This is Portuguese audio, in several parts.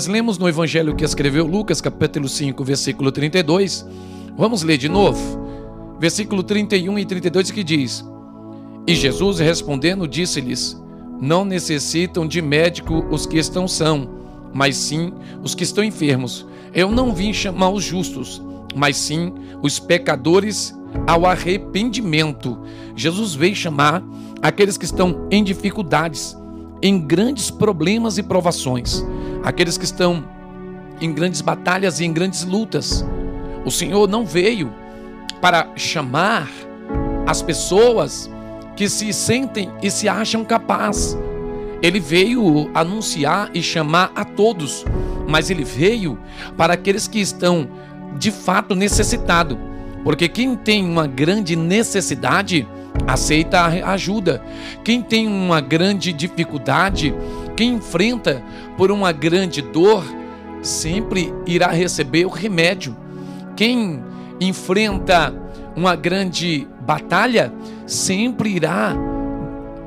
nós lemos no evangelho que escreveu Lucas, capítulo 5, versículo 32. Vamos ler de novo. Versículo 31 e 32 que diz: E Jesus respondendo disse-lhes: Não necessitam de médico os que estão são, mas sim os que estão enfermos. Eu não vim chamar os justos, mas sim os pecadores ao arrependimento. Jesus veio chamar aqueles que estão em dificuldades, em grandes problemas e provações, aqueles que estão em grandes batalhas e em grandes lutas. O Senhor não veio para chamar as pessoas que se sentem e se acham capazes. Ele veio anunciar e chamar a todos, mas ele veio para aqueles que estão de fato necessitados. Porque quem tem uma grande necessidade, aceita a ajuda. Quem tem uma grande dificuldade, quem enfrenta por uma grande dor, sempre irá receber o remédio. Quem enfrenta uma grande batalha, sempre irá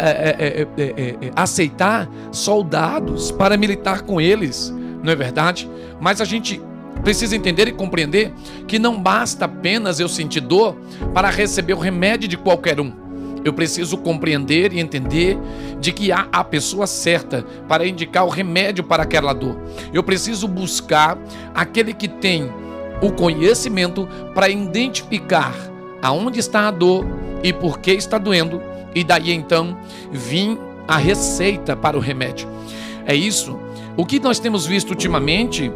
é, é, é, aceitar soldados para militar com eles, não é verdade? Mas a gente precisa entender e compreender que não basta apenas eu sentir dor para receber o remédio de qualquer um. Eu preciso compreender e entender de que há a pessoa certa para indicar o remédio para aquela dor. Eu preciso buscar aquele que tem o conhecimento para identificar aonde está a dor e por que está doendo, e daí então vir a receita para o remédio. É isso. O que nós temos visto ultimamente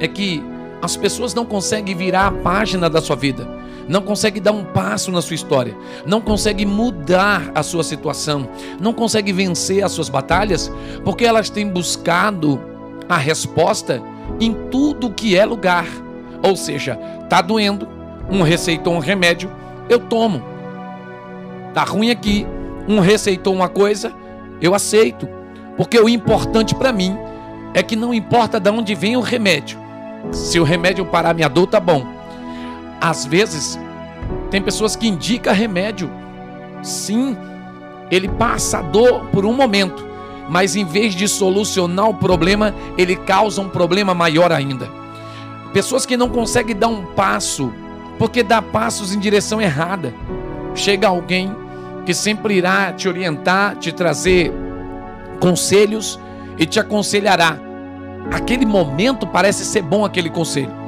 é que as pessoas não conseguem virar a página da sua vida, não conseguem dar um passo na sua história, não conseguem mudar a sua situação, não conseguem vencer as suas batalhas, porque elas têm buscado a resposta em tudo que é lugar. Ou seja, tá doendo, um receitou um remédio, eu tomo. Tá ruim aqui, um receitou uma coisa, eu aceito. Porque o importante para mim é que não importa de onde vem o remédio. Se o remédio parar minha dor, tá bom. Às vezes, tem pessoas que indicam remédio. Sim, ele passa a dor por um momento, mas em vez de solucionar o problema, ele causa um problema maior ainda. Pessoas que não conseguem dar um passo, porque dá passos em direção errada. Chega alguém que sempre irá te orientar, te trazer conselhos e te aconselhará. Aquele momento parece ser bom aquele conselho.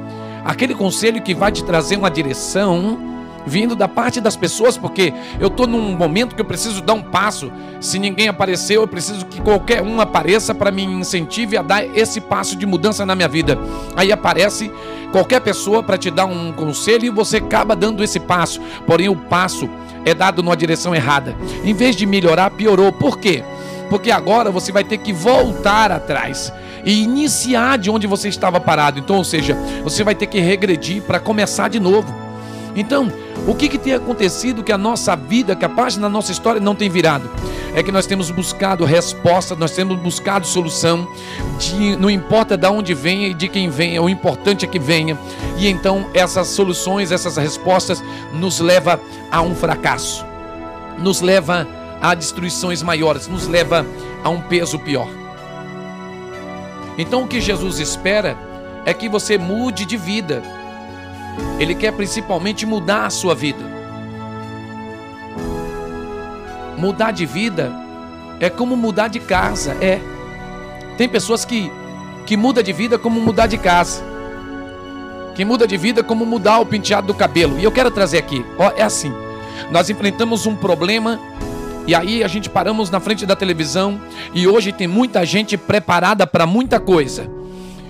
Aquele conselho que vai te trazer uma direção vindo da parte das pessoas, porque eu estou num momento que eu preciso dar um passo. Se ninguém apareceu, eu preciso que qualquer um apareça para me incentive a dar esse passo de mudança na minha vida. Aí aparece qualquer pessoa para te dar um conselho e você acaba dando esse passo. Porém, o passo é dado numa direção errada. Em vez de melhorar, piorou. Por quê? Porque agora você vai ter que voltar atrás e iniciar de onde você estava parado. Então, ou seja, você vai ter que regredir para começar de novo. Então, o que, que tem acontecido que a nossa vida, que a página da nossa história não tem virado? É que nós temos buscado resposta, nós temos buscado solução, de, não importa de onde venha e de quem venha, o importante é que venha. E então essas soluções, essas respostas nos leva a um fracasso, nos leva a destruições maiores, nos leva a um peso pior. Então o que Jesus espera é que você mude de vida ele quer principalmente mudar a sua vida. Mudar de vida é como mudar de casa, é. Tem pessoas que que muda de vida como mudar de casa. Que muda de vida como mudar o penteado do cabelo. E eu quero trazer aqui, ó, é assim. Nós enfrentamos um problema e aí a gente paramos na frente da televisão e hoje tem muita gente preparada para muita coisa.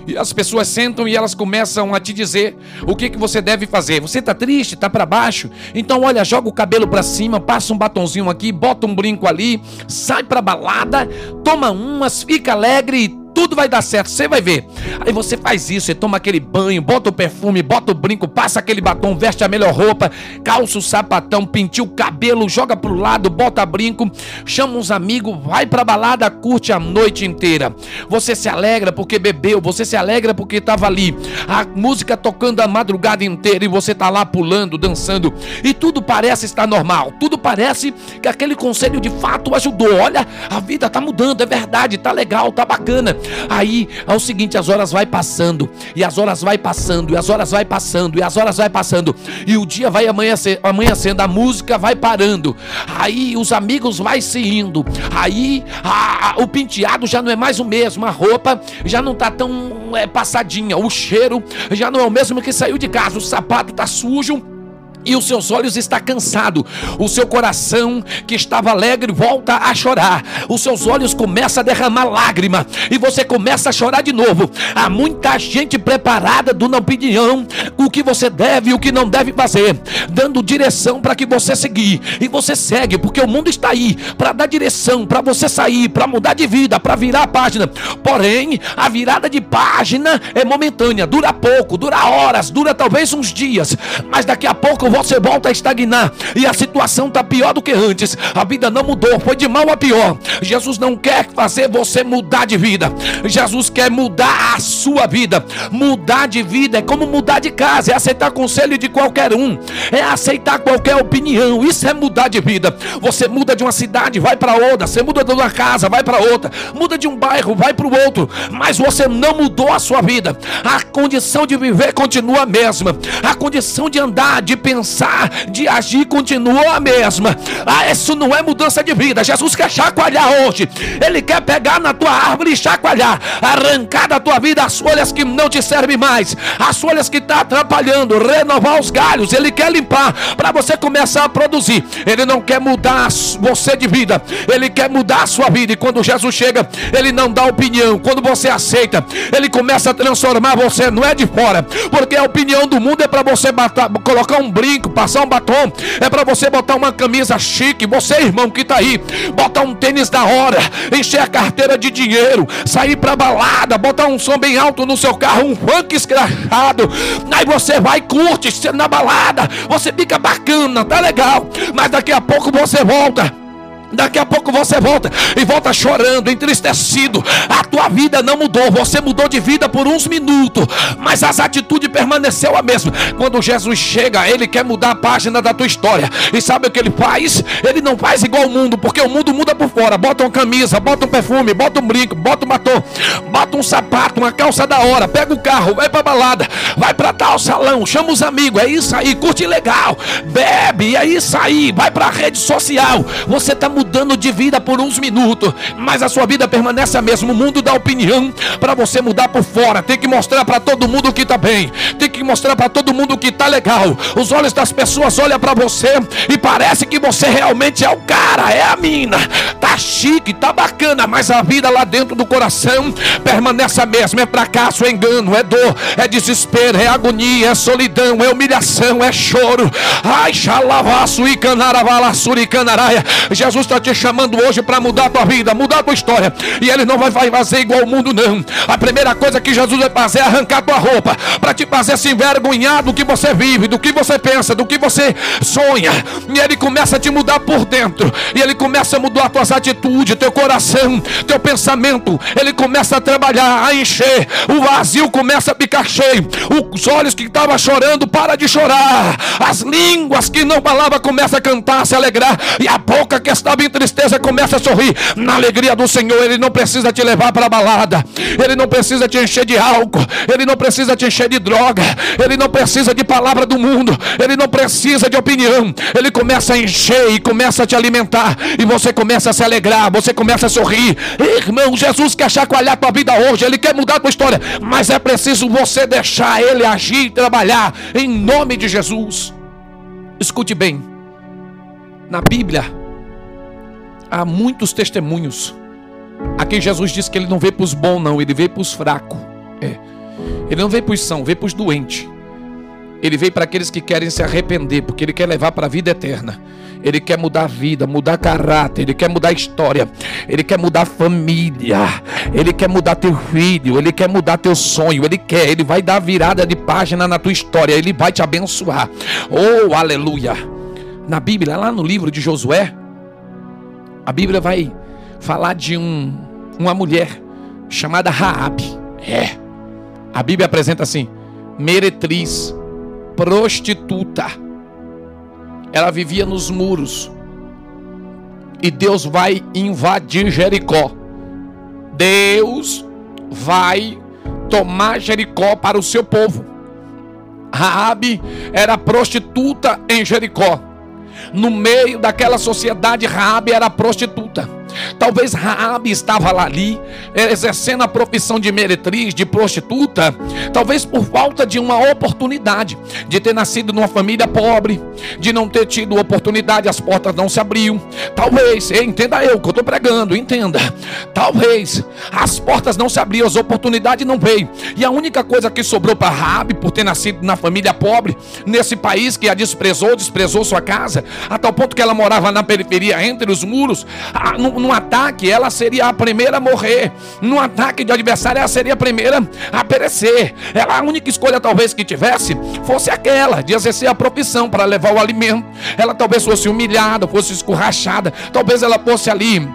E as pessoas sentam e elas começam a te dizer o que, que você deve fazer. Você está triste, está para baixo? Então, olha, joga o cabelo para cima, passa um batonzinho aqui, bota um brinco ali, sai para balada, toma umas, fica alegre e tudo vai dar certo, você vai ver. Aí você faz isso, você toma aquele banho, bota o perfume, bota o brinco, passa aquele batom, veste a melhor roupa, calça o sapatão, pintia o cabelo, joga pro lado, bota brinco, chama uns amigos, vai pra balada, curte a noite inteira. Você se alegra porque bebeu, você se alegra porque estava ali, a música tocando a madrugada inteira e você tá lá pulando, dançando, e tudo parece estar normal, tudo parece que aquele conselho de fato ajudou. Olha, a vida tá mudando, é verdade, tá legal, tá bacana. Aí é o seguinte, as horas vai passando, e as horas vai passando, e as horas vai passando, e as horas vai passando, e o dia vai amanhecer, amanhecendo, a música vai parando. Aí os amigos vai se indo. Aí a, a, o penteado já não é mais o mesmo, a roupa já não tá tão é, passadinha, o cheiro já não é o mesmo que saiu de casa, o sapato tá sujo e os seus olhos está cansado, o seu coração que estava alegre volta a chorar, os seus olhos começam a derramar lágrima. E você começa a chorar de novo. Há muita gente preparada dando opinião o que você deve e o que não deve fazer, dando direção para que você seguir. E você segue porque o mundo está aí para dar direção, para você sair, para mudar de vida, para virar a página. Porém, a virada de página é momentânea, dura pouco, dura horas, dura talvez uns dias, mas daqui a pouco você volta a estagnar e a situação está pior do que antes. A vida não mudou, foi de mal a pior. Jesus não quer fazer você mudar de vida. Jesus quer mudar a sua vida. Mudar de vida é como mudar de casa, é aceitar conselho de qualquer um, é aceitar qualquer opinião. Isso é mudar de vida. Você muda de uma cidade, vai para outra. Você muda de uma casa, vai para outra. Muda de um bairro, vai para o outro. Mas você não mudou a sua vida. A condição de viver continua a mesma. A condição de andar, de pensar pensar, de agir continua a mesma. Ah, isso não é mudança de vida. Jesus quer chacoalhar hoje. Ele quer pegar na tua árvore e chacoalhar, arrancar da tua vida as folhas que não te servem mais, as folhas que estão tá atrapalhando, renovar os galhos. Ele quer limpar para você começar a produzir. Ele não quer mudar você de vida, ele quer mudar a sua vida. E quando Jesus chega, ele não dá opinião. Quando você aceita, ele começa a transformar você. Não é de fora, porque a opinião do mundo é para você batar, colocar um brilho brinco, passar um batom, é para você botar uma camisa chique. Você, irmão, que tá aí, botar um tênis da hora, encher a carteira de dinheiro, sair pra balada, botar um som bem alto no seu carro, um funk escrachado. Aí você vai, curte na balada, você fica bacana, tá legal, mas daqui a pouco você volta Daqui a pouco você volta e volta chorando, entristecido. A tua vida não mudou, você mudou de vida por uns minutos, mas as atitudes permaneceu a mesma. Quando Jesus chega, ele quer mudar a página da tua história. E sabe o que ele faz? Ele não faz igual o mundo, porque o mundo muda por fora. Bota uma camisa, bota um perfume, bota um brinco, bota um batom, bota um sapato, uma calça da hora, pega o carro, vai pra balada, vai pra tal salão, chama os amigos, é isso aí, curte legal, bebe, é isso aí, vai pra rede social. Você tá mudando de vida por uns minutos, mas a sua vida permanece a mesma. O mundo dá opinião para você mudar por fora. Tem que mostrar para todo mundo que está bem, tem que mostrar para todo mundo que está legal. Os olhos das pessoas olham para você e parece que você realmente é o cara, é a mina. Tá chique, tá bacana, mas a vida lá dentro do coração permanece a mesma. É fracasso, é engano, é dor, é desespero, é agonia, é solidão, é humilhação, é choro. Ai, xalavaço e canaravala, canaraia. Jesus está te chamando hoje para mudar a tua vida, mudar a tua história. E Ele não vai fazer igual o mundo, não. A primeira coisa que Jesus vai fazer é arrancar tua roupa, para te fazer se envergonhar do que você vive, do que você pensa, do que você sonha. E Ele começa a te mudar por dentro. E Ele começa a mudar as tuas atitudes, teu coração, teu pensamento. Ele começa a trabalhar, a encher. O vazio começa a ficar cheio. Os olhos que estavam chorando, para de chorar. As línguas que não falavam começam a cantar, a se alegrar. E a boca que estava em tristeza começa a sorrir. Na alegria do Senhor, Ele não precisa te levar para a balada, Ele não precisa te encher de álcool, Ele não precisa te encher de droga, Ele não precisa de palavra do mundo, Ele não precisa de opinião. Ele começa a encher e começa a te alimentar, e você começa a se alegrar, você começa a sorrir. Irmão, Jesus quer chacoalhar tua vida hoje, Ele quer mudar tua história, mas é preciso você deixar Ele agir e trabalhar em nome de Jesus. Escute bem, na Bíblia, há muitos testemunhos. Aqui Jesus diz que ele não veio para os bons, não, ele veio para os fracos. É. Ele não veio para os são, veio para os doentes. Ele veio para aqueles que querem se arrepender, porque ele quer levar para a vida eterna. Ele quer mudar a vida, mudar caráter, ele quer mudar a história, ele quer mudar a família, ele quer mudar teu filho, ele quer mudar teu sonho, ele quer, ele vai dar virada de página na tua história, ele vai te abençoar. Oh, aleluia! Na Bíblia, lá no livro de Josué, a Bíblia vai falar de um, uma mulher chamada Raabe. É. A Bíblia apresenta assim: meretriz, prostituta. Ela vivia nos muros. E Deus vai invadir Jericó. Deus vai tomar Jericó para o seu povo. Raabe era prostituta em Jericó. No meio daquela sociedade, Raabe era prostituta. Talvez Raabe estava lá ali, exercendo a profissão de meretriz, de prostituta, talvez por falta de uma oportunidade, de ter nascido numa família pobre, de não ter tido oportunidade, as portas não se abriam. Talvez, entenda eu que eu estou pregando, entenda. Talvez as portas não se abriam, as oportunidades não veio. E a única coisa que sobrou para Raabe, por ter nascido na família pobre, nesse país que a desprezou, desprezou sua casa, a tal ponto que ela morava na periferia, entre os muros, no, num ataque, ela seria a primeira a morrer. Num ataque de adversário, ela seria a primeira a perecer. Ela, a única escolha, talvez, que tivesse fosse aquela de exercer a profissão para levar o alimento. Ela talvez fosse humilhada, fosse escorrachada, talvez ela fosse ali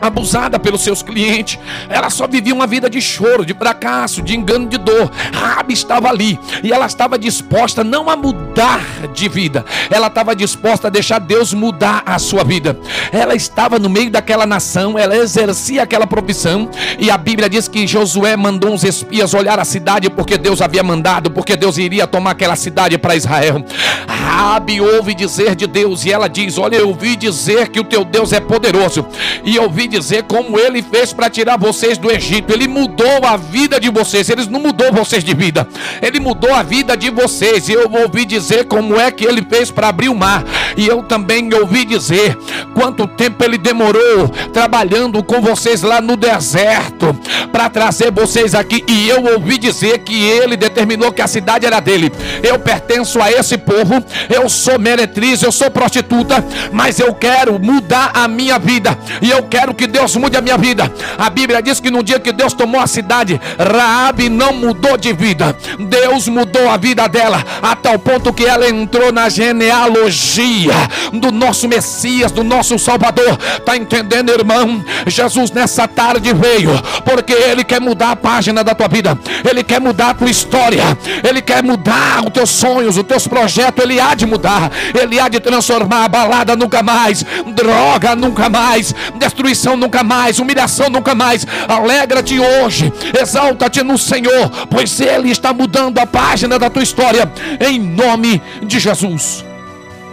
abusada pelos seus clientes. Ela só vivia uma vida de choro, de fracasso, de engano, de dor. Rabi estava ali e ela estava disposta não a mudar de vida, ela estava disposta a deixar Deus mudar a sua vida. Ela estava no meio daquela nação, ela exercia aquela profissão e a Bíblia diz que Josué mandou uns espias olhar a cidade porque Deus havia mandado, porque Deus iria tomar aquela cidade para Israel. Rabi ouve dizer de Deus e ela diz: Olha, eu ouvi dizer que o teu Deus é poderoso e ouvi dizer como ele fez para tirar vocês do Egito. Ele mudou a vida de vocês. Ele não mudou vocês de vida. Ele mudou a vida de vocês. E eu ouvi dizer como é que ele fez para abrir o mar. E eu também ouvi dizer quanto tempo ele demorou trabalhando com vocês lá no deserto para trazer vocês aqui. E eu ouvi dizer que ele determinou que a cidade era dele. Eu pertenço a esse povo. Eu sou meretriz, eu sou prostituta, mas eu quero mudar a minha vida. E eu quero que Deus mude a minha vida. A Bíblia diz que no dia que Deus tomou a cidade, Raabe não mudou de vida. Deus mudou a vida dela a tal ponto que ela entrou na genealogia do nosso Messias, do nosso Salvador. Tá entendendo, irmão? Jesus nessa tarde veio porque ele quer mudar a página da tua vida. Ele quer mudar a tua história. Ele quer mudar os teus sonhos, os teus projetos. Ele há de mudar. Ele há de transformar a balada nunca mais, droga nunca mais, destruição nunca mais, humilhação nunca mais. Alegra-te hoje, exalta-te no Senhor, pois Ele está mudando a página da tua história, em nome de Jesus.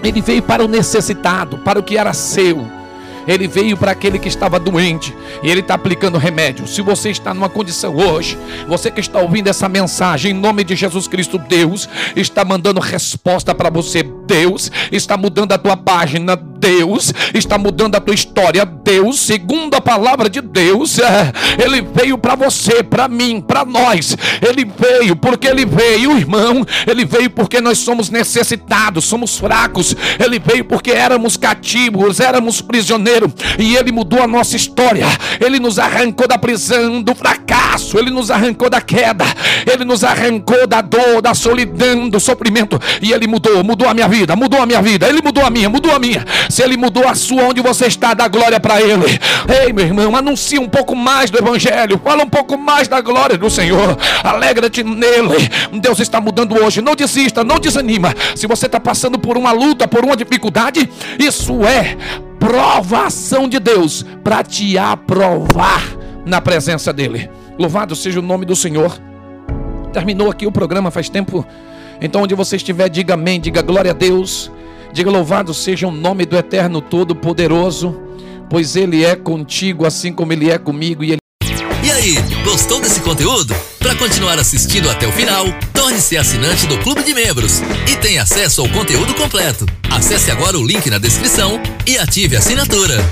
Ele veio para o necessitado, para o que era seu. Ele veio para aquele que estava doente e ele está aplicando remédio. Se você está numa condição hoje, você que está ouvindo essa mensagem, em nome de Jesus Cristo, Deus está mandando resposta para você. Deus está mudando a tua página. Deus está mudando a tua história. Deus, segundo a palavra de Deus, é, ele veio para você, para mim, para nós. Ele veio porque ele veio, irmão. Ele veio porque nós somos necessitados, somos fracos. Ele veio porque éramos cativos, éramos prisioneiros e ele mudou a nossa história. Ele nos arrancou da prisão, do fracasso, ele nos arrancou da queda, ele nos arrancou da dor, da solidão, do sofrimento e ele mudou, mudou a minha vida, mudou a minha vida. Ele mudou a minha, mudou a minha. Se ele mudou a sua, onde você está, dá glória para ele. Ei, meu irmão, anuncia um pouco mais do Evangelho. Fala um pouco mais da glória do Senhor. Alegra-te nele. Deus está mudando hoje. Não desista, não desanima. Se você está passando por uma luta, por uma dificuldade, isso é provação de Deus para te aprovar na presença dele. Louvado seja o nome do Senhor. Terminou aqui o programa faz tempo. Então, onde você estiver, diga amém, diga glória a Deus. Diga louvado seja o nome do Eterno Todo-Poderoso, pois Ele é contigo assim como Ele é comigo e Ele e aí, gostou desse conteúdo? Para continuar assistindo até o final, torne-se assinante do Clube de Membros e tenha acesso ao conteúdo completo. Acesse agora o link na descrição e ative a assinatura.